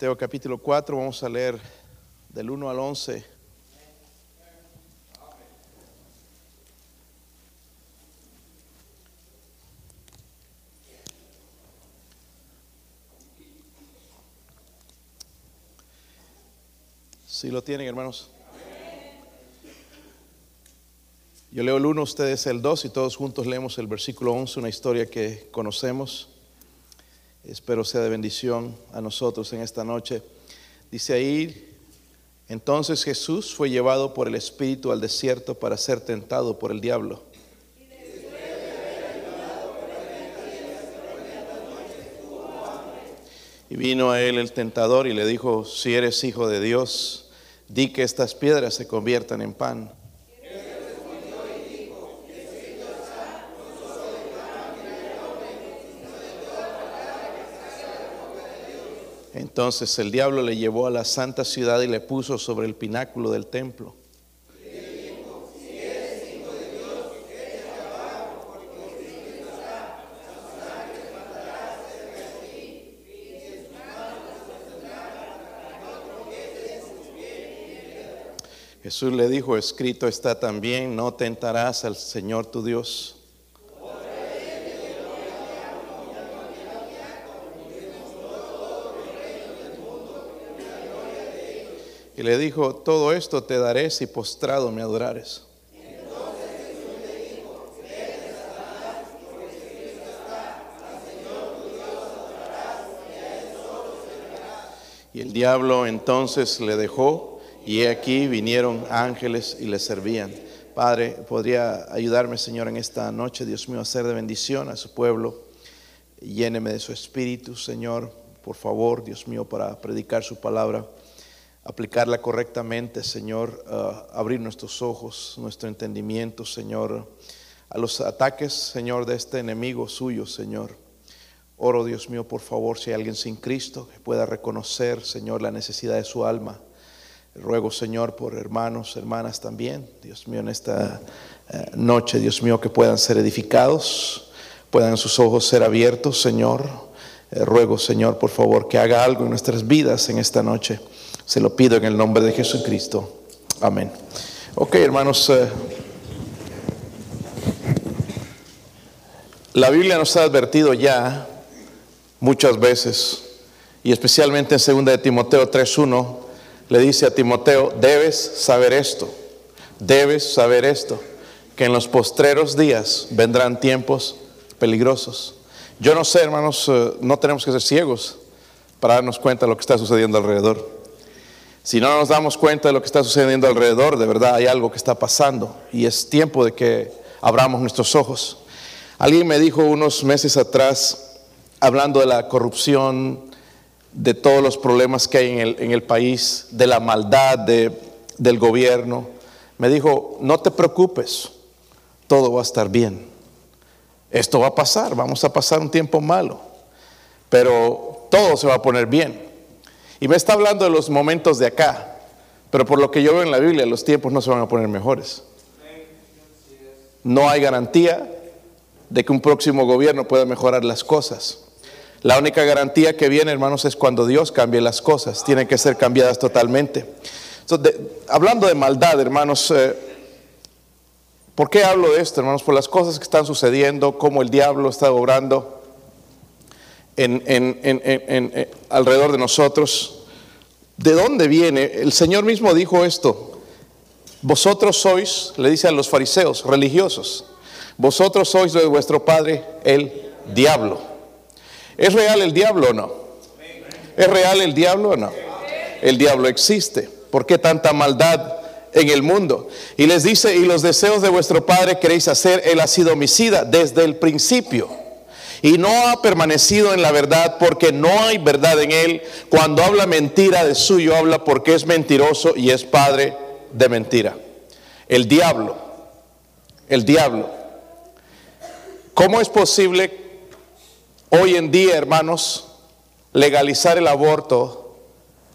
Mateo capítulo 4, vamos a leer del 1 al 11. Si lo tienen, hermanos. Yo leo el 1, ustedes el 2 y todos juntos leemos el versículo 11, una historia que conocemos. Espero sea de bendición a nosotros en esta noche. Dice ahí, entonces Jesús fue llevado por el Espíritu al desierto para ser tentado por el diablo. Y vino a él el tentador y le dijo, si eres hijo de Dios, di que estas piedras se conviertan en pan. Entonces el diablo le llevó a la santa ciudad y le puso sobre el pináculo del templo. Jesús le dijo, escrito está también, no tentarás al Señor tu Dios. Y le dijo, todo esto te daré si postrado me adorares. Y el diablo entonces le dejó y aquí vinieron ángeles y le servían. Padre, ¿podría ayudarme, Señor, en esta noche, Dios mío, a hacer de bendición a su pueblo? Lléneme de su espíritu, Señor, por favor, Dios mío, para predicar su palabra aplicarla correctamente, Señor, uh, abrir nuestros ojos, nuestro entendimiento, Señor, a los ataques, Señor, de este enemigo suyo, Señor. Oro, Dios mío, por favor, si hay alguien sin Cristo que pueda reconocer, Señor, la necesidad de su alma. Ruego, Señor, por hermanos, hermanas también, Dios mío, en esta uh, noche, Dios mío, que puedan ser edificados, puedan sus ojos ser abiertos, Señor. Eh, ruego, Señor, por favor, que haga algo en nuestras vidas en esta noche. Se lo pido en el nombre de Jesucristo. Amén. Ok, hermanos. Eh, la Biblia nos ha advertido ya muchas veces, y especialmente en 2 de Timoteo 3.1, le dice a Timoteo, debes saber esto, debes saber esto, que en los postreros días vendrán tiempos peligrosos. Yo no sé, hermanos, eh, no tenemos que ser ciegos para darnos cuenta de lo que está sucediendo alrededor. Si no nos damos cuenta de lo que está sucediendo alrededor, de verdad hay algo que está pasando y es tiempo de que abramos nuestros ojos. Alguien me dijo unos meses atrás, hablando de la corrupción, de todos los problemas que hay en el, país, de la maldad de, del gobierno, me dijo, no te preocupes, todo va a estar bien. Esto va a pasar, vamos a pasar un tiempo malo, pero todo se va a poner bien. Y me está hablando de los momentos de acá, pero por lo que yo veo en la Biblia, los tiempos no se van a poner mejores. No hay garantía de que un próximo gobierno pueda mejorar las cosas. La única garantía que viene, hermanos, es cuando Dios cambie las cosas. Tienen que ser cambiadas totalmente. Entonces, hablando de maldad, hermanos, eh, ¿por qué hablo de esto, hermanos? Por las cosas que están sucediendo, cómo el diablo está obrando en, alrededor de nosotros. ¿De dónde viene? El Señor mismo dijo esto. Vosotros sois, le dice a los fariseos religiosos, vosotros sois de vuestro padre el diablo. ¿Es real el diablo o no? ¿Es real el diablo o no? El diablo existe. ¿Por qué tanta maldad en el mundo? Y les dice, y los deseos de vuestro padre queréis hacer, él ha sido homicida desde el principio y no ha permanecido en la verdad porque no hay verdad en él. Cuando habla mentira de suyo, habla porque es mentiroso y es padre de mentira. El diablo, el diablo. ¿Cómo es posible hoy en día, hermanos, legalizar el aborto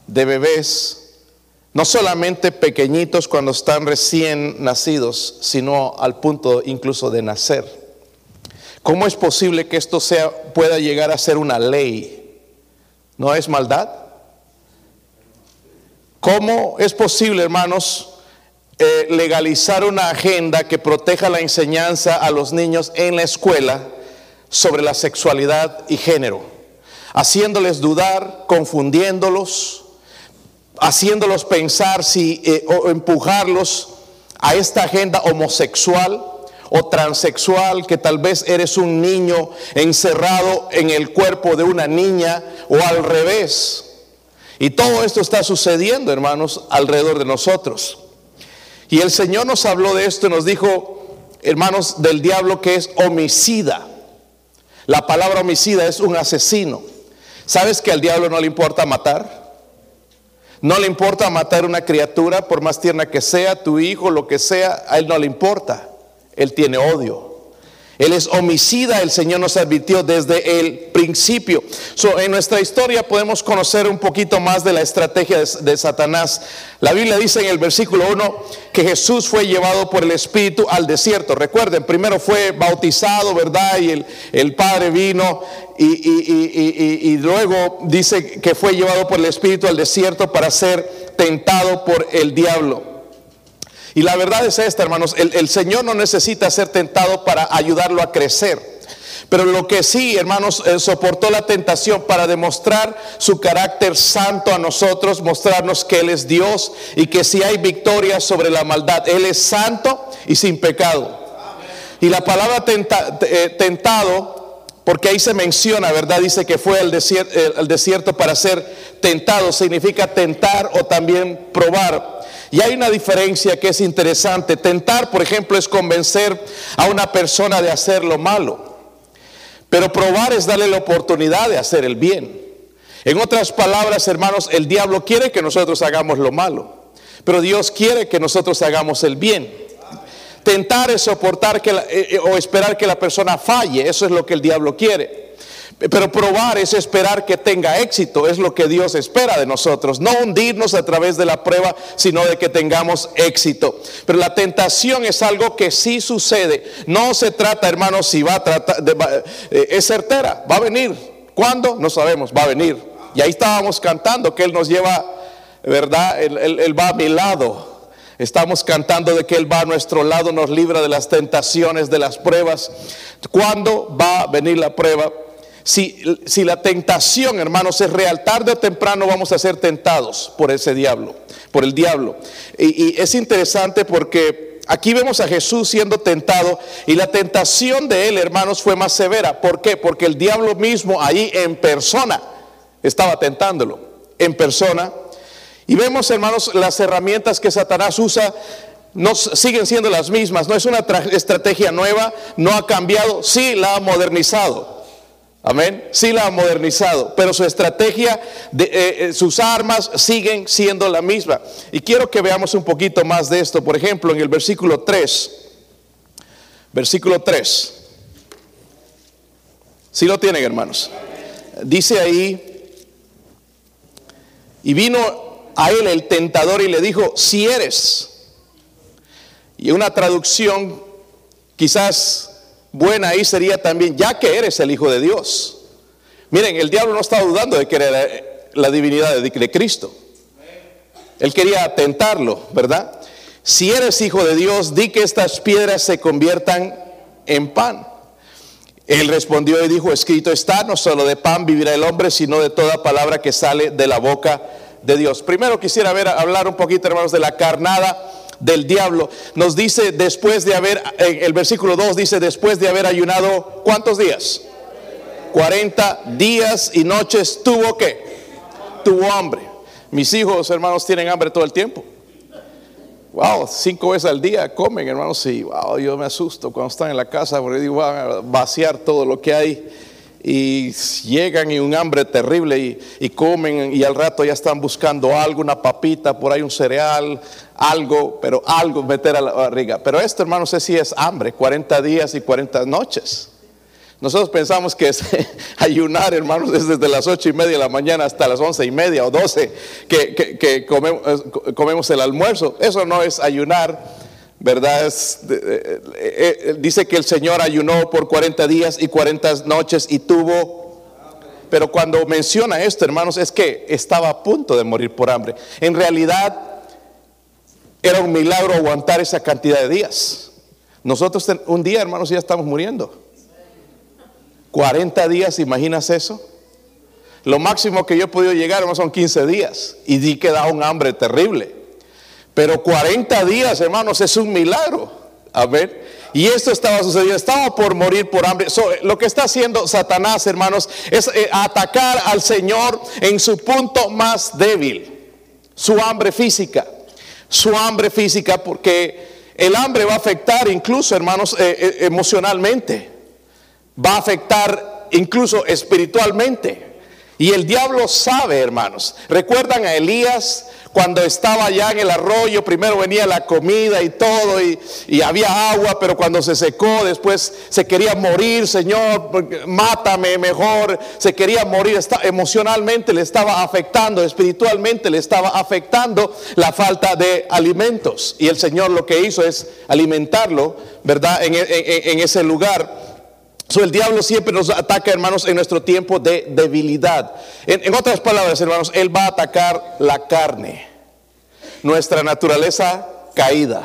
de bebés? No solamente pequeñitos cuando están recién nacidos, sino al punto incluso de nacer. ¿Cómo es posible que esto sea, pueda llegar a ser una ley? ¿No es maldad? ¿Cómo es posible, hermanos, eh, legalizar una agenda que proteja la enseñanza a los niños en la escuela sobre la sexualidad y género? Haciéndoles dudar, confundiéndolos, haciéndolos pensar si, eh, o empujarlos a esta agenda homosexual o transexual, que tal vez eres un niño encerrado en el cuerpo de una niña o al revés. Y todo esto está sucediendo, hermanos, alrededor de nosotros. Y el Señor nos habló de esto y nos dijo, hermanos, del diablo que es homicida. La palabra homicida es un asesino. ¿Sabes que al diablo no le importa matar? No le importa matar una criatura, por más tierna que sea, tu hijo, lo que sea, a él no le importa. Él tiene odio. Él es homicida, el Señor nos advirtió desde el principio. en nuestra historia podemos conocer un poquito más de la estrategia de, Satanás. La Biblia dice en el versículo 1 que Jesús fue llevado por el Espíritu al desierto. Recuerden, primero fue bautizado, ¿verdad? Y el, el Padre vino y, luego dice que fue llevado por el Espíritu al desierto para ser tentado por el diablo. Y la verdad es esta, hermanos, el, el, Señor no necesita ser tentado para ayudarlo a crecer. Pero lo que sí, hermanos, eh, soportó la tentación para demostrar su carácter santo a nosotros, mostrarnos que Él es Dios y que si hay victoria sobre la maldad, Él es santo y sin pecado. Y la palabra eh, tentado porque ahí se menciona, ¿verdad? Dice que fue al desierto, desierto, para ser tentado, significa tentar o también probar. Y hay una diferencia que es interesante. Tentar, por ejemplo, es convencer a una persona de hacer lo malo. Pero probar es darle la oportunidad de hacer el bien. En otras palabras, hermanos, el diablo quiere que nosotros hagamos lo malo. Pero Dios quiere que nosotros hagamos el bien. Tentar es soportar que eh, eh, o esperar que la persona falle, eso es lo que el diablo quiere. Pero probar es esperar que tenga éxito, es lo que Dios espera de nosotros. No hundirnos a través de la prueba, sino de que tengamos éxito. Pero la tentación es algo que sí sucede. No se trata, hermanos, si va a tratar, eh, es certera, va a venir. ¿Cuándo? No sabemos, va a venir. Y ahí estábamos cantando que Él nos lleva, ¿verdad? él va a mi lado. Estamos cantando de que Él va a nuestro lado, nos libra de las tentaciones, de las pruebas. ¿Cuándo va a venir la prueba? Si, si, la tentación, hermanos, es real, tarde o temprano vamos a ser tentados por ese diablo, por el diablo. Y, es interesante porque aquí vemos a Jesús siendo tentado y la tentación de él, hermanos, fue más severa. ¿Por qué? Porque el diablo mismo ahí en persona estaba tentándolo, en persona. Y vemos, hermanos, las herramientas que Satanás usa no siguen siendo las mismas, no es una estrategia nueva, no ha cambiado, sí la ha modernizado. Amén, sí la ha modernizado, pero su estrategia, eh, eh, sus armas siguen siendo la misma. Y quiero que veamos un poquito más de esto, por ejemplo, en el versículo 3, versículo 3. Si lo tienen, hermanos. Dice ahí, y vino a él el tentador y le dijo, si eres. Y una traducción quizás buena ahí sería también, ya que eres el Hijo de Dios. Miren, el diablo no estaba dudando de que era la divinidad de Cristo. Él quería tentarlo, ¿verdad? Si eres hijo de Dios, di que estas piedras se conviertan en pan. Él respondió y dijo, escrito está, no solo de pan vivirá el hombre, sino de toda palabra que sale de la boca de Dios. Primero quisiera ver, hablar un poquito, hermanos, de la carnada del diablo. Nos dice después de haber, el versículo 2 dice, después de haber ayunado, ¿cuántos días? 40 días y noches tuvo que, tuvo hambre. Mis hijos, hermanos, tienen hambre todo el tiempo. Wow, cinco veces al día comen, hermanos, y wow, yo me asusto cuando están en la casa porque digo, van a vaciar todo lo que hay y llegan y un hambre terrible y, comen y al rato ya están buscando algo, una papita, por ahí un cereal, algo, pero algo meter a la barriga. Pero esto, hermano, sé si es hambre, 40 días y 40 noches. Nosotros pensamos que es ayunar, hermanos, es desde las ocho y media de la mañana hasta las once y media o doce que, que, comemos, comemos el almuerzo. Eso no es ayunar. ¿Verdad? Eh, eh, dice que el Señor ayunó por 40 días y 40 noches y tuvo... pero cuando menciona esto, hermanos, es que estaba a punto de morir por hambre. En realidad, era un milagro aguantar esa cantidad de días. Nosotros un día, hermanos, ya estamos muriendo. 40 días, ¿imaginas eso? Lo máximo que yo he podido llegar, hermanos, son 15 días. Y di que da un hambre terrible. Pero 40 días, hermanos, es un milagro. A ver. Y esto estaba sucediendo, estaba por morir por hambre. lo que está haciendo Satanás, hermanos, es eh, atacar al Señor en su punto más débil, su hambre física. Su hambre física, porque el hambre va a afectar incluso, hermanos, eh, eh, emocionalmente. Va a afectar incluso espiritualmente. Y el diablo sabe, hermanos. ¿Recuerdan a Elías? Cuando estaba allá en el arroyo, primero venía la comida y todo, y, había agua, pero cuando se secó, después se quería morir, Señor, mátame mejor, se quería morir, emocionalmente le estaba afectando, espiritualmente le estaba afectando la falta de alimentos. Y el Señor lo que hizo es alimentarlo, ¿verdad? En, ese lugar. El diablo siempre nos ataca, hermanos, en nuestro tiempo de debilidad. en, otras palabras, hermanos, él va a atacar la carne nuestra naturaleza caída.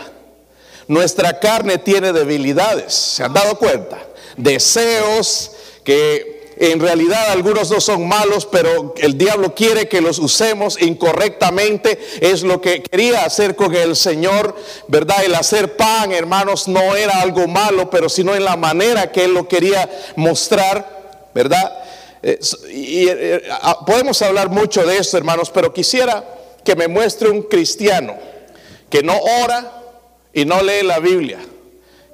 Nuestra carne tiene debilidades, ¿se han dado cuenta? Deseos que en realidad algunos no son malos, pero el diablo quiere que los usemos incorrectamente. Es lo que quería hacer con el Señor, ¿verdad? El hacer pan, hermanos, no era algo malo, pero sino en la manera que él lo quería mostrar, ¿verdad? Eh, y, eh, ah, podemos hablar mucho de esto, hermanos, pero quisiera que me muestre un cristiano que no ora y no lee la Biblia.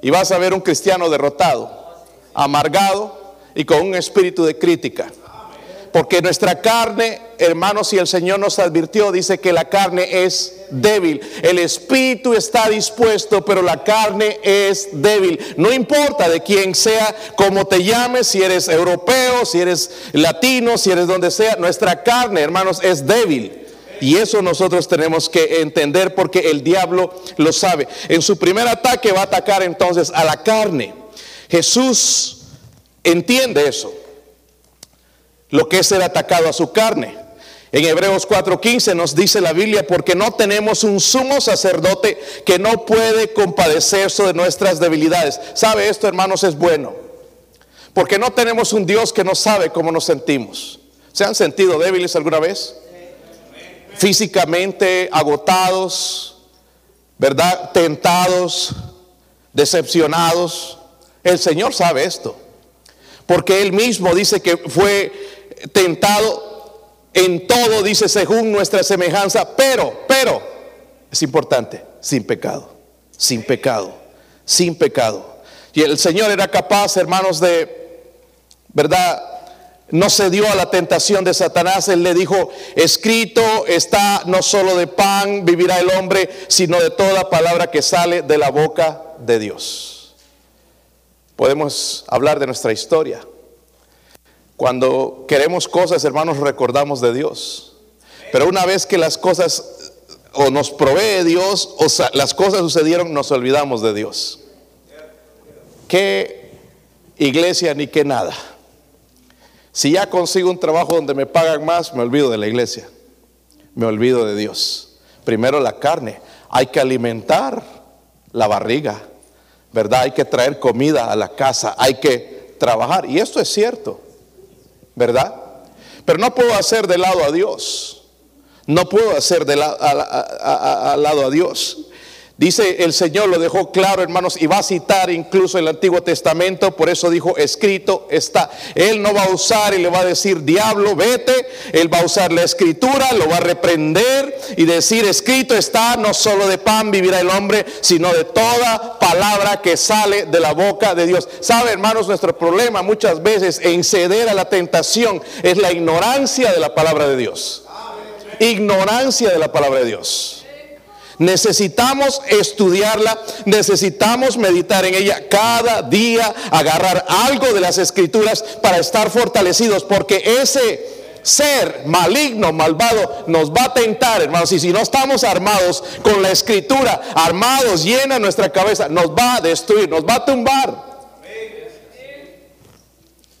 Y vas a ver un cristiano derrotado, amargado y con un espíritu de crítica. Porque nuestra carne, hermanos, y el Señor nos advirtió, dice que la carne es débil. El espíritu está dispuesto, pero la carne es débil. No importa de quién sea, cómo te llames, si eres europeo, si eres latino, si eres donde sea, nuestra carne, hermanos, es débil. Y eso nosotros tenemos que entender porque el diablo lo sabe. En su primer ataque va a atacar entonces a la carne. Jesús entiende eso, lo que es ser atacado a su carne. En Hebreos 4:15 nos dice la Biblia, porque no tenemos un sumo sacerdote que no puede compadecerse de nuestras debilidades. ¿Sabe esto, hermanos? Es bueno. Porque no tenemos un Dios que no sabe cómo nos sentimos. ¿Se han sentido débiles alguna vez? físicamente agotados, ¿verdad? Tentados, decepcionados. El Señor sabe esto, porque Él mismo dice que fue tentado en todo, dice, según nuestra semejanza, pero, pero, es importante, sin pecado, sin pecado, sin pecado. Y el Señor era capaz, hermanos, de, ¿verdad? no se dio a la tentación de Satanás. Él le dijo, escrito está, no solo de pan vivirá el hombre, sino de toda palabra que sale de la boca de Dios. Podemos hablar de nuestra historia. Cuando queremos cosas, hermanos, recordamos de Dios. Pero una vez que las cosas o nos provee Dios o las cosas sucedieron, nos olvidamos de Dios. ¿Qué iglesia ni qué nada? Si ya consigo un trabajo donde me pagan más, me olvido de la iglesia. Me olvido de Dios. Primero la carne. Hay que alimentar la barriga, ¿verdad? Hay que traer comida a la casa, hay que trabajar. Y esto es cierto, ¿verdad? Pero no puedo hacer de lado a Dios. No puedo hacer de lado a Dios. Dice el Señor, lo dejó claro, hermanos, y va a citar incluso el Antiguo Testamento, por eso dijo, escrito está. Él no va a usar y le va a decir, diablo, vete. Él va a usar la escritura, lo va a reprender y decir, escrito está, no solo de pan vivirá el hombre, sino de toda palabra que sale de la boca de Dios. ¿Sabe, hermanos, nuestro problema muchas veces en ceder a la tentación es la ignorancia de la palabra de Dios. Ignorancia de la palabra de Dios. Necesitamos estudiarla, necesitamos meditar en ella cada día, agarrar algo de las escrituras para estar fortalecidos, porque ese ser maligno, malvado, nos va a tentar, hermanos. Y si no estamos armados con la escritura, armados, llena nuestra cabeza, nos va a destruir, nos va a tumbar.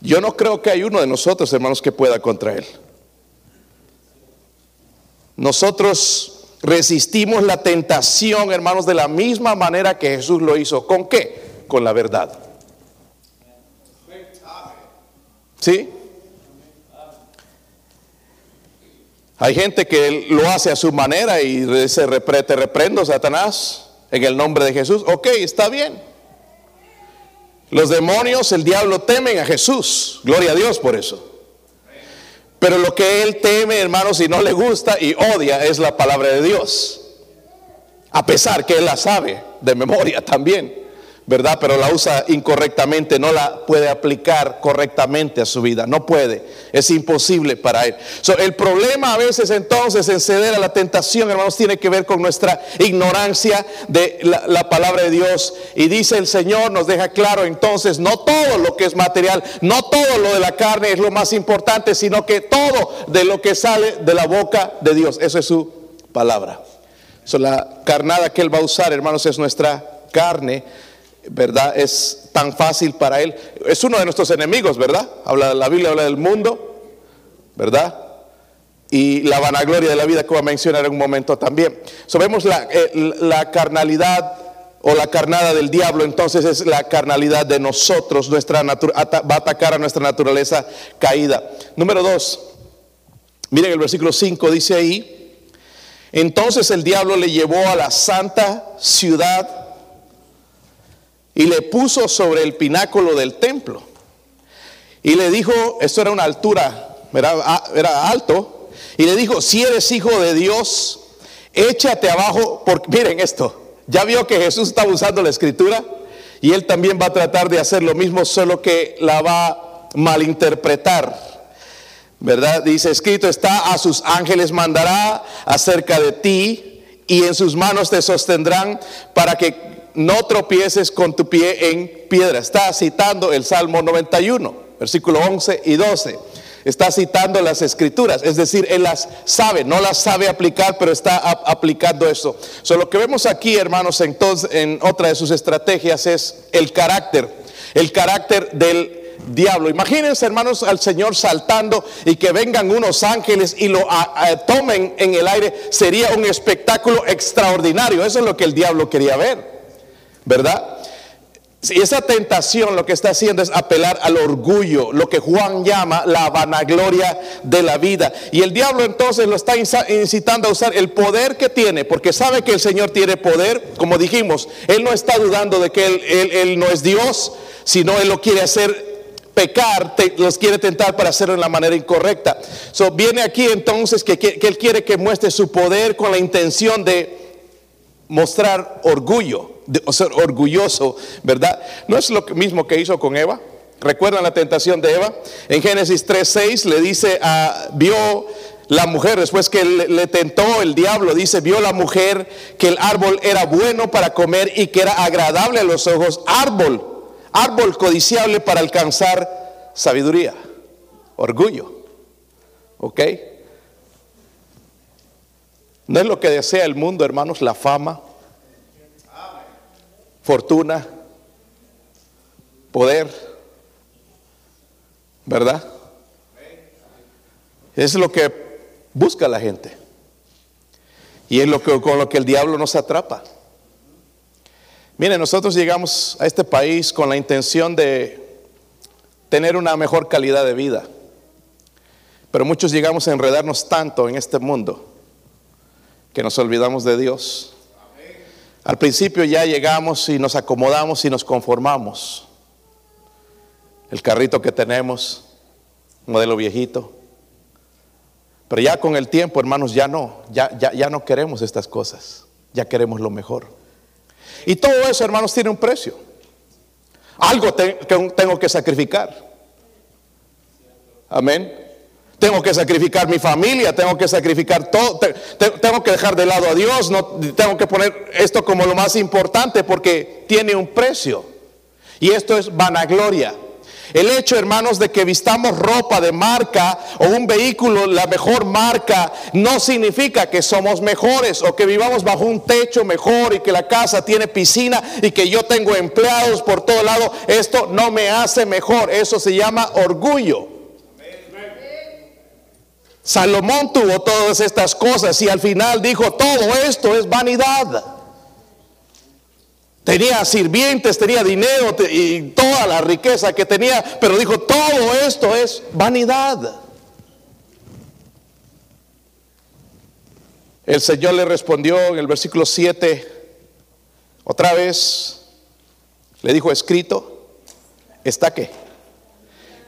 Yo no creo que hay uno de nosotros, hermanos, que pueda contra él. Nosotros resistimos la tentación, hermanos, de la misma manera que Jesús lo hizo. ¿Con qué? Con la verdad. ¿Sí? Hay gente que lo hace a su manera y se te reprendo, Satanás, en el nombre de Jesús. Ok, está bien. Los demonios, el diablo temen a Jesús. Gloria a Dios por eso. Pero lo que él teme, hermanos, y no le gusta y odia es la palabra de Dios. A pesar que él la sabe de memoria también. ¿Verdad? Pero la usa incorrectamente, no la puede aplicar correctamente a su vida, no puede, es imposible para él. el problema a veces entonces en ceder a la tentación, hermanos, tiene que ver con nuestra ignorancia de la, la palabra de Dios. Y dice el Señor, nos deja claro entonces, no todo lo que es material, no todo lo de la carne es lo más importante, sino que todo de lo que sale de la boca de Dios, eso es su palabra. La carnada que Él va a usar, hermanos, es nuestra carne ¿verdad? Es tan fácil para él. Es uno de nuestros enemigos, ¿verdad? Habla, la Biblia habla del mundo, ¿verdad? Y la vanagloria de la vida que voy a mencionar en un momento también. Sabemos la, eh, la carnalidad o la carnada del diablo, entonces es la carnalidad de nosotros, nuestra va a atacar a nuestra naturaleza caída. Número dos, miren el versículo 5 dice ahí, entonces el diablo le llevó a la santa ciudad y le puso sobre el pináculo del templo. Y le dijo, esto era una altura, era, alto, y le dijo, si eres hijo de Dios, échate abajo, porque miren esto, ya vio que Jesús estaba usando la escritura y él también va a tratar de hacer lo mismo, solo que la va a malinterpretar. ¿Verdad? Dice, escrito está, a sus ángeles mandará acerca de ti y en sus manos te sostendrán para que no tropieces con tu pie en piedra. Está citando el Salmo 91, versículo 11 y 12. Está citando las escrituras, es decir, él las sabe, no las sabe aplicar, pero está aplicando eso. So, lo que vemos aquí, hermanos, entonces, en otra de sus estrategias es el carácter, el carácter del diablo. Imagínense, hermanos, al Señor saltando y que vengan unos ángeles y lo tomen en el aire. Sería un espectáculo extraordinario. Eso es lo que el diablo quería ver. ¿Verdad? Y esa tentación lo que está haciendo es apelar al orgullo, lo que Juan llama la vanagloria de la vida. Y el diablo entonces lo está incitando a usar el poder que tiene, porque sabe que el Señor tiene poder, como dijimos, Él no está dudando de que Él, no es Dios, sino Él lo quiere hacer pecar, los quiere tentar para hacerlo en la manera incorrecta. So, viene aquí entonces que, que Él quiere que muestre su poder con la intención de mostrar orgullo, o ser orgulloso, ¿verdad? No es lo mismo que hizo con Eva. ¿Recuerdan la tentación de Eva? En Génesis 3:6 le dice a vio la mujer, después que le, tentó el diablo, dice, vio la mujer que el árbol era bueno para comer y que era agradable a los ojos, árbol, árbol codiciable para alcanzar sabiduría, orgullo. ¿Ok? ¿No es lo que desea el mundo, hermanos? La fama, fortuna, poder, ¿verdad? Es lo que busca la gente. Y es lo que, con lo que el diablo nos atrapa. Miren, nosotros llegamos a este país con la intención de tener una mejor calidad de vida. Pero muchos llegamos a enredarnos tanto en este mundo que nos olvidamos de Dios. Al principio ya llegamos y nos acomodamos y nos conformamos. El carrito que tenemos, modelo viejito. Pero ya con el tiempo, hermanos, ya no, ya, ya, ya no queremos estas cosas, ya queremos lo mejor. Y todo eso, hermanos, tiene un precio. Algo tengo que sacrificar. Amén. Tengo que sacrificar mi familia, tengo que sacrificar todo, tengo que dejar de lado a Dios, no, tengo que poner esto como lo más importante porque tiene un precio. Y esto es vanagloria. El hecho, hermanos, de que vistamos ropa de marca o un vehículo la mejor marca no significa que somos mejores o que vivamos bajo un techo mejor y que la casa tiene piscina y que yo tengo empleados por todo lado. Esto no me hace mejor. Eso se llama orgullo. Salomón tuvo todas estas cosas y al final dijo, todo esto es vanidad. Tenía sirvientes, tenía dinero y toda la riqueza que tenía, pero dijo, todo esto es vanidad. El Señor le respondió en el versículo 7, otra vez, le dijo escrito, ¿está qué?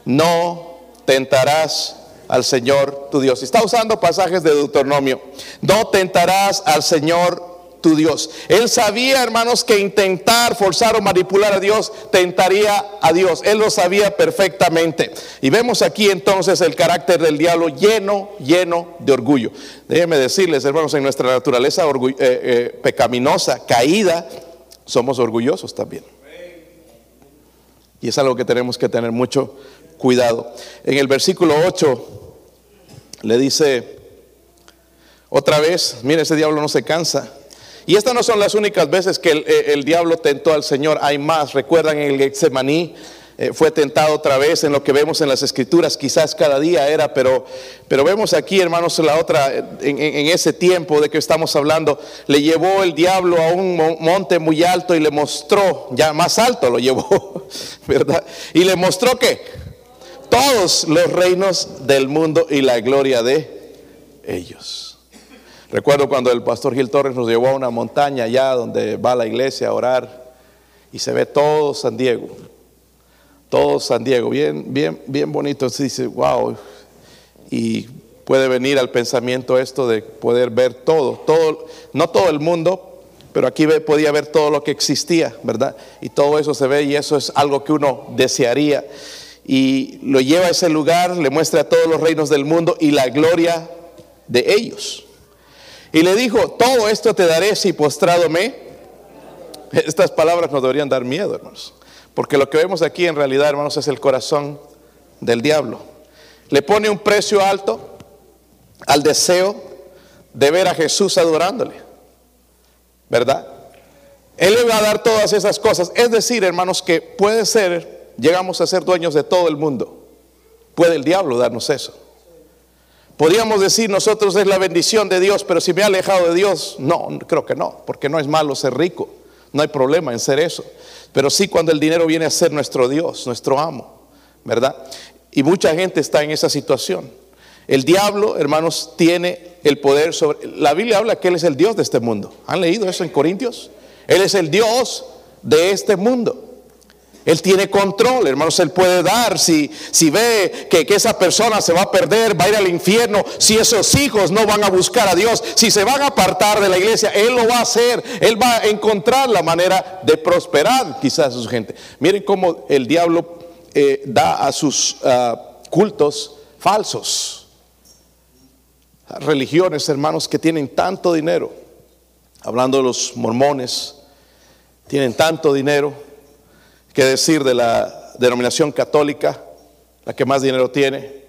No tentarás al Señor tu Dios. Está usando pasajes de Deuteronomio. No tentarás al Señor tu Dios. Él sabía, hermanos, que intentar forzar o manipular a Dios tentaría a Dios. Él lo sabía perfectamente. Y vemos aquí entonces el carácter del diablo lleno, lleno de orgullo. Déjenme decirles, hermanos, en nuestra naturaleza eh, eh, pecaminosa, caída, somos orgullosos también. Y es algo que tenemos que tener mucho cuidado. En el versículo 8 le dice, otra vez, mire, ese diablo no se cansa y estas no son las únicas veces que eh, el, diablo tentó al Señor, hay más. Recuerdan en el Getsemaní, eh, fue tentado otra vez en lo que vemos en las escrituras, quizás cada día era, pero, pero vemos aquí, hermanos, la otra, en, en, ese tiempo de que estamos hablando, le llevó el diablo a un monte muy alto y le mostró, ya más alto lo llevó, ¿verdad? Y le mostró que todos los reinos del mundo y la gloria de ellos. Recuerdo cuando el pastor Gil Torres nos llevó a una montaña allá donde va la iglesia a orar y se ve todo San Diego, todo San Diego, bien, bien, bien bonito. Se dice, wow, y puede venir al pensamiento esto de poder ver todo, todo, no todo el mundo, pero aquí podía ver todo lo que existía, ¿verdad? Y todo eso se ve y eso es algo que uno desearía. Y lo lleva a ese lugar, le muestra a todos los reinos del mundo y la gloria de ellos. Y le dijo, todo esto te daré si postrado me. Estas palabras nos deberían dar miedo, hermanos. Porque lo que vemos aquí en realidad, hermanos, es el corazón del diablo. Le pone un precio alto al deseo de ver a Jesús adorándole. ¿Verdad? Él le va a dar todas esas cosas. Es decir, hermanos, que puede ser, llegamos a ser dueños de todo el mundo. Puede el diablo darnos eso. Podríamos decir nosotros es la bendición de Dios, pero si me he alejado de Dios, no, creo que no, porque no es malo ser rico, no hay problema en ser eso. Pero sí cuando el dinero viene a ser nuestro Dios, nuestro amo, ¿verdad? Y mucha gente está en esa situación. El diablo, hermanos, tiene el poder sobre... La Biblia habla que Él es el Dios de este mundo. ¿Han leído eso en Corintios? Él es el Dios de este mundo. Él tiene control, hermanos, Él puede dar. Si, si ve que, que, esa persona se va a perder, va a ir al infierno, si esos hijos no van a buscar a Dios, si se van a apartar de la iglesia, Él lo va a hacer. Él va a encontrar la manera de prosperar quizás a su gente. Miren cómo el diablo eh, da a sus uh, cultos falsos. Religiones, hermanos, que tienen tanto dinero. Hablando de los mormones, tienen tanto dinero ¿Qué decir de la denominación católica, la que más dinero tiene?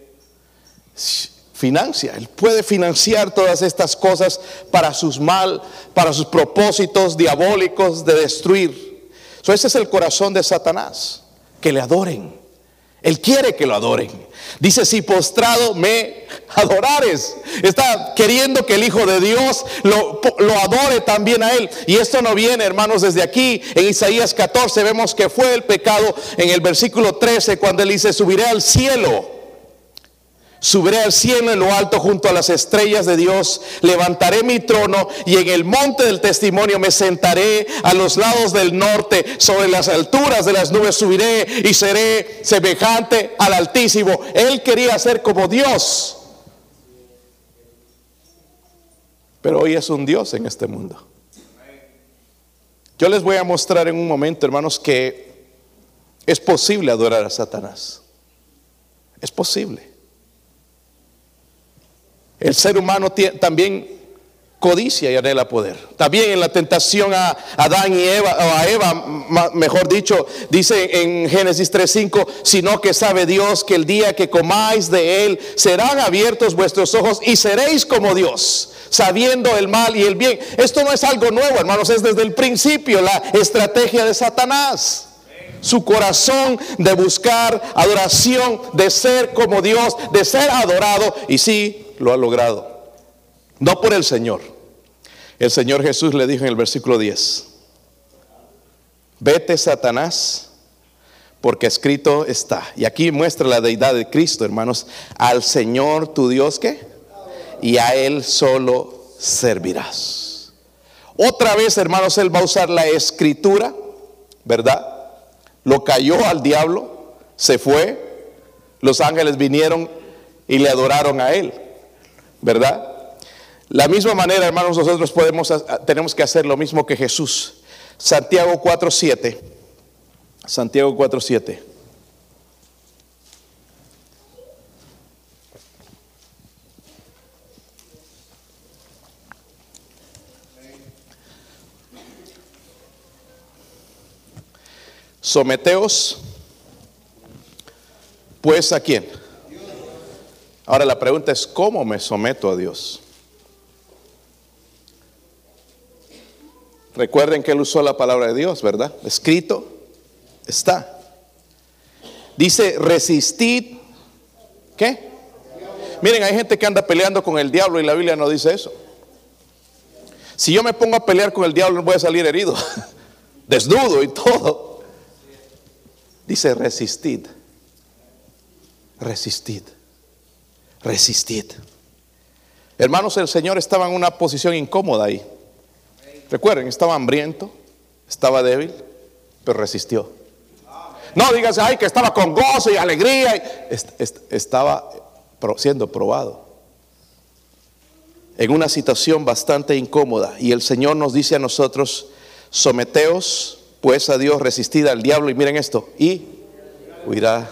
Financia, él puede financiar todas estas cosas para sus mal, para sus propósitos diabólicos de destruir. ese es el corazón de Satanás, que le adoren. Él quiere que lo adoren. Dice, si postrado me adorares. Está queriendo que el Hijo de Dios lo, lo, adore también a Él. Y esto no viene, hermanos, desde aquí. En Isaías 14 vemos que fue el pecado en el versículo 13 cuando Él dice, subiré al cielo Subiré al cielo en lo alto junto a las estrellas de Dios, levantaré mi trono y en el monte del testimonio me sentaré a los lados del norte, sobre las alturas de las nubes subiré y seré semejante al Altísimo. Él quería ser como Dios, pero hoy es un Dios en este mundo. Yo les voy a mostrar en un momento, hermanos, que es posible adorar a Satanás. Es posible. El ser humano también codicia y anhela poder. También en la tentación a Adán y Eva, o a Eva, mejor dicho, dice en Génesis 3:5, sino que sabe Dios que el día que comáis de él serán abiertos vuestros ojos y seréis como Dios, sabiendo el mal y el bien. Esto no es algo nuevo, hermanos, es desde el principio la estrategia de Satanás. Su corazón de buscar adoración, de ser como Dios, de ser adorado, y sí, lo ha logrado. No por el Señor. El Señor Jesús le dijo en el versículo 10, vete Satanás, porque escrito está. Y aquí muestra la deidad de Cristo, hermanos, al Señor tu Dios que, y a Él solo servirás. Otra vez, hermanos, Él va a usar la escritura, ¿verdad? Lo cayó al diablo, se fue, los ángeles vinieron y le adoraron a Él, ¿verdad? La misma manera, hermanos, nosotros podemos, tenemos que hacer lo mismo que Jesús. Santiago 4.7. Santiago 4.7. Someteos, pues a quién. Ahora la pregunta es, ¿cómo me someto a Dios? Recuerden que él usó la palabra de Dios, ¿verdad? Escrito está. Dice, resistid. ¿Qué? Miren, hay gente que anda peleando con el diablo y la Biblia no dice eso. Si yo me pongo a pelear con el diablo, voy a salir herido, desnudo y todo. Dice, resistid. Resistid. Resistid. Hermanos, el Señor estaba en una posición incómoda ahí. Recuerden, estaba hambriento, estaba débil, pero resistió. No digas, ay, que estaba con gozo y alegría. Estaba siendo probado en una situación bastante incómoda. Y el Señor nos dice a nosotros, someteos pues a Dios, resistid al diablo. Y miren esto, y huirá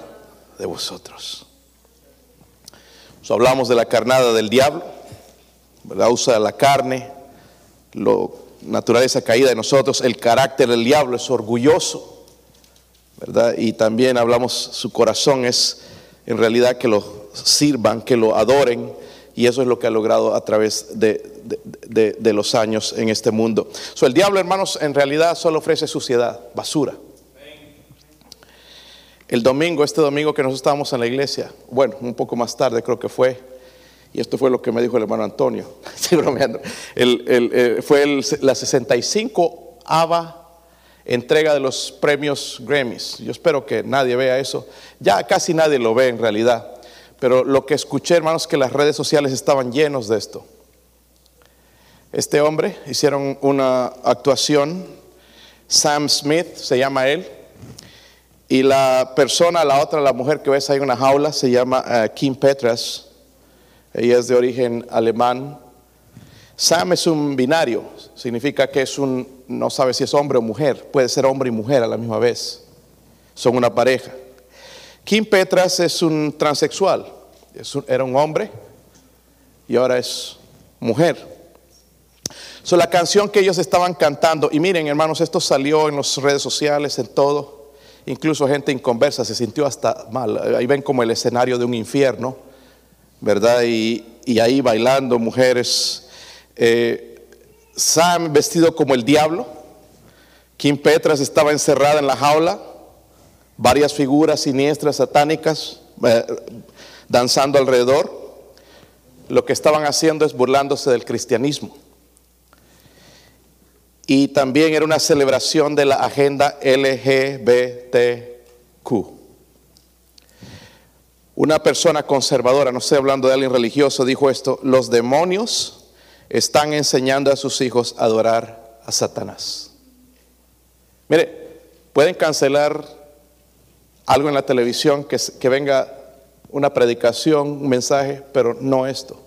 de vosotros. Hablamos de la carnada del diablo, la usa la carne, lo naturaleza caída de nosotros, el carácter del diablo es orgulloso. Y también hablamos, su corazón es en realidad que lo sirvan, que lo adoren, y eso es lo que ha logrado a través de, los años en este mundo. So, el diablo, hermanos, en realidad solo ofrece suciedad, basura. El domingo, este domingo que nosotros estábamos en la iglesia, bueno, un poco más tarde creo que fue, y esto fue lo que me dijo el hermano Antonio, eh, fue la 65 ABA entrega de los premios Grammys. Yo espero que nadie vea eso. Ya casi nadie lo ve en realidad. Pero lo que escuché, hermanos, que las redes sociales estaban llenos de esto. Este hombre hicieron una actuación, Sam Smith se llama él, y la persona, la otra, la mujer que ves ahí en una jaula, se llama eh, Kim Petras. Ella es de origen alemán. Sam es un binario, significa que es un, no sabe si es hombre o mujer, puede ser hombre y mujer a la misma vez. Son una pareja. Kim Petras es un transexual, era un hombre y ahora es mujer. So, la canción que ellos estaban cantando, y miren hermanos, esto salió en las redes sociales, en todo, incluso gente inconversa se sintió hasta mal. Ahí ven como el escenario de un infierno ¿verdad? Y, ahí bailando mujeres. Eh, Sam vestido como el diablo. Kim Petras estaba encerrada en la jaula. Varias figuras siniestras, satánicas, eh, danzando alrededor. Lo que estaban haciendo es burlándose del cristianismo. Y también era una celebración de la agenda LGBTQ. Una persona conservadora, no estoy hablando de alguien religioso, dijo esto, los demonios están enseñando a sus hijos a adorar a Satanás. Mire, pueden cancelar algo en la televisión, que, que venga una predicación, un mensaje, pero no esto.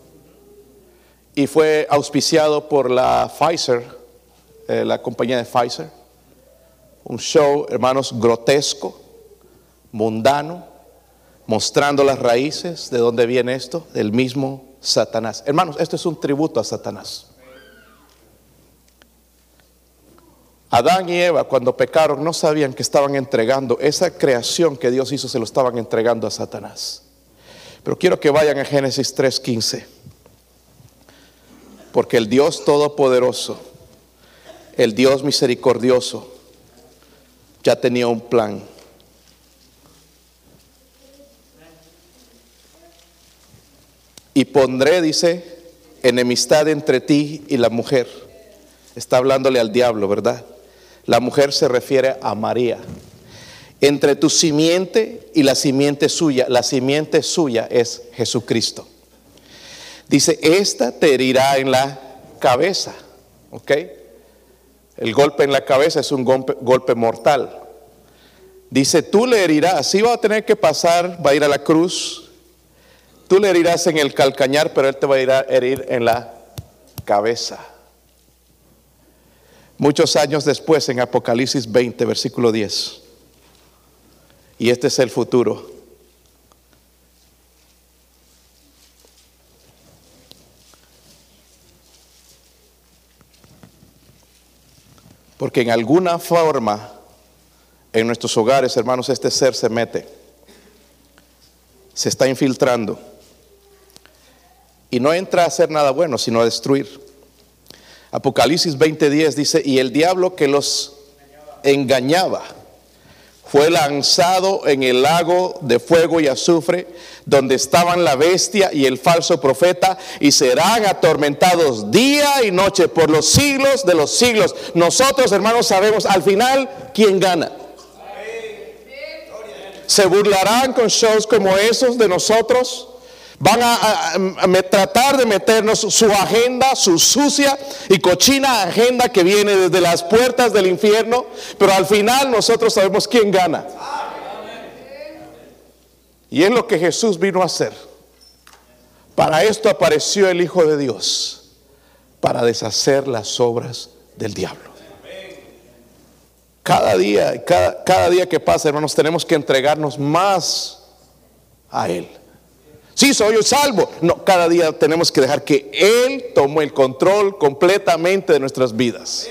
Y fue auspiciado por la Pfizer, eh, la compañía de Pfizer. Un show, hermanos, grotesco, mundano, mostrando las raíces de dónde viene esto, del mismo Satanás. Hermanos, esto es un tributo a Satanás. Adán y Eva cuando pecaron no sabían que estaban entregando, esa creación que Dios hizo se lo estaban entregando a Satanás. Pero quiero que vayan a Génesis 3:15, porque el Dios Todopoderoso el Dios misericordioso, ya tenía un plan. Y pondré, dice, enemistad entre ti y la mujer. Está hablándole al diablo, ¿verdad? La mujer se refiere a María. Entre tu simiente y la simiente suya, la simiente suya es Jesucristo. Dice, esta te herirá en la cabeza, ¿ok? El golpe en la cabeza es un golpe, mortal. Dice, tú le herirás, sí va a tener que pasar, va a ir a la cruz, tú le herirás en el calcañar, pero él te va a ir a herir en la cabeza. Muchos años después, en Apocalipsis 20, versículo 10. Y este es el futuro. Porque en alguna forma en nuestros hogares, hermanos, este ser se mete, se está infiltrando. Y no entra a hacer nada bueno, sino a destruir. Apocalipsis 20:10 dice, y el diablo que los engañaba fue lanzado en el lago de fuego y azufre, donde estaban la bestia y el falso profeta, y serán atormentados día y noche por los siglos de los siglos. Nosotros, hermanos, sabemos al final quién gana. Se burlarán con shows como esos de nosotros. Van a, tratar de meternos su agenda, su sucia y cochina agenda que viene desde las puertas del infierno, pero al final nosotros sabemos quién gana. Y es lo que Jesús vino a hacer. Para esto apareció el Hijo de Dios, para deshacer las obras del diablo. Cada día, cada, cada día que pasa, hermanos, tenemos que entregarnos más a Él. Sí, soy yo salvo. No, cada día tenemos que dejar que Él tome el control completamente de nuestras vidas.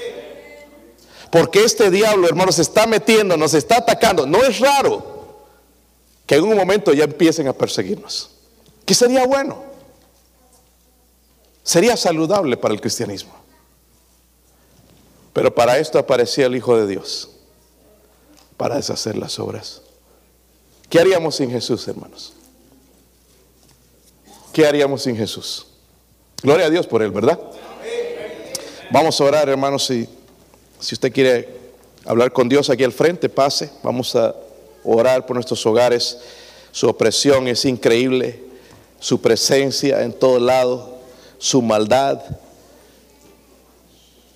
Porque este diablo, hermanos, se está metiendo, nos está atacando. No es raro que en un momento ya empiecen a perseguirnos. ¿Qué sería bueno? Sería saludable para el cristianismo. Pero para esto aparecía el Hijo de Dios, para deshacer las obras. ¿Qué haríamos sin Jesús, hermanos? ¿Qué haríamos sin Jesús? Gloria a Dios por Él, ¿verdad? Vamos a orar, hermanos, si, si usted quiere hablar con Dios aquí al frente, pase. Vamos a orar por nuestros hogares. Su opresión es increíble, su presencia en todo lado, su maldad,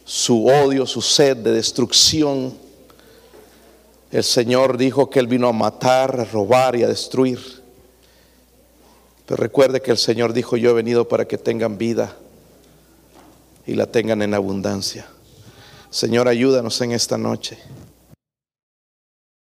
su odio, su sed de destrucción. El Señor dijo que Él vino a matar, a robar y a destruir. Recuerde que el Señor dijo, yo he venido para que tengan vida y la tengan en abundancia. Señor, ayúdanos en esta noche.